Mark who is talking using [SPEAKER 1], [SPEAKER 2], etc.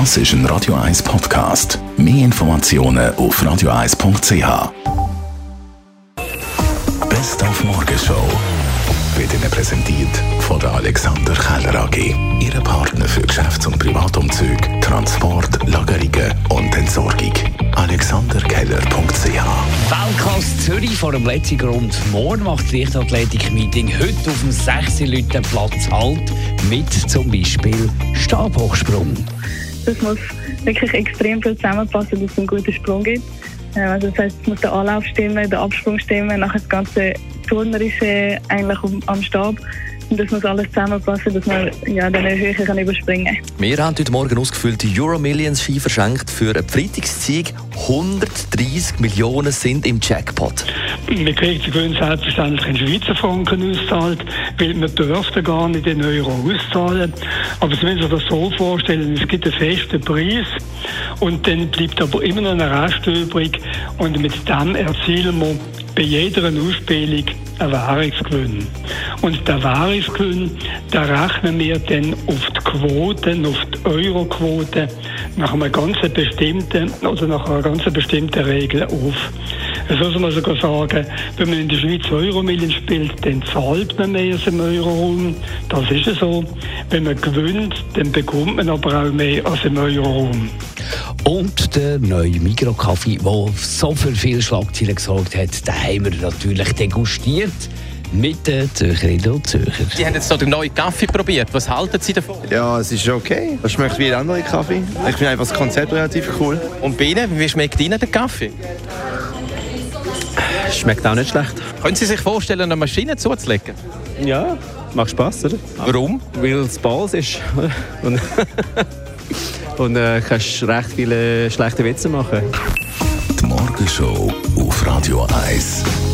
[SPEAKER 1] Das ist ein Radio 1 Podcast. Mehr Informationen auf radio1.ch. Best auf Morgenshow wird Ihnen präsentiert von der Alexander Keller AG. Ihre Partner für Geschäfts- und Privatumzug, Transport, Lagerungen und Entsorgung. AlexanderKeller.ch
[SPEAKER 2] Weltklasse Zürich vor dem letzten Grund. Morgen macht das Leichtathletik-Meeting heute auf dem 6 Leuten Platz Halt mit zum Beispiel Stabhochsprung.
[SPEAKER 3] Das muss wirklich extrem viel zusammenpassen, dass es einen guten Sprung gibt. Ähm, Also das heißt, es muss der Anlauf stimmen, der Absprung stimmen, nachher das ganze Turnerische eigentlich am- Stab. Und das muss alles zusammenpassen, dass man ja, dann eine Höhe kann überspringen kann.
[SPEAKER 4] Wir haben heute Morgen ausgefüllte Euro Millions Ski verschenkt für einen Freitagssieg. 130 Millionen sind im Jackpot.
[SPEAKER 5] Man kriegt die Gewinn selbstverständlich in Schweizer Franken ausgezahlt, weil man dürfte gar nicht in Euro auszahlen. Aber Sie müssen sich das so vorstellen, es gibt einen festen Preis und dann bleibt aber immer noch ein Rest übrig und mit dem erzielen wir bei jeder Ausspielung einen Währungsgewinn. Und der Währungsgewinn, den rechnen wir dann auf die Quoten, auf die Euroquote nach einer ganz bestimmten oder nach einer ganz bestimmten Regel auf. So soll man sogar sagen, wenn man in der Schweiz Euromillen spielt, dann zahlt man mehr als im Euroraum. Das ist so. Wenn man gewinnt, dann bekommt man aber auch mehr als im Euroraum.
[SPEAKER 2] Und der neue Mikrokaffee, der so für viele Schlagzeilen gesorgt hat, den haben wir natürlich degustiert mit den Zürcherinnen und Zürcher.
[SPEAKER 6] Sie haben jetzt so den neuen Kaffee probiert. Was halten Sie davon?
[SPEAKER 7] Ja, es ist okay. Es schmeckt wie ein anderer Kaffee. Ich finde einfach das Konzept relativ cool.
[SPEAKER 6] Und bei Ihnen, wie schmeckt Ihnen der Kaffee?
[SPEAKER 7] Schmeckt auch nicht schlecht.
[SPEAKER 6] Können Sie sich vorstellen, eine Maschine zuzulegen?
[SPEAKER 7] Ja, macht Spaß, oder?
[SPEAKER 6] Warum?
[SPEAKER 7] Weil es Balls ist. Und, und äh, kannst recht viele schlechte Witze machen.
[SPEAKER 1] Die Morgenshow auf Radio 1.